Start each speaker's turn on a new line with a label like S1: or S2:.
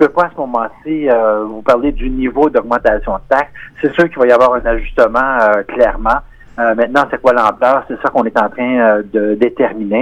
S1: peux pas à ce moment-ci euh, vous parler du niveau d'augmentation de taxes. C'est sûr qu'il va y avoir un ajustement euh, clairement. Euh, maintenant, c'est quoi l'ampleur? C'est ça qu'on est en train euh, de déterminer.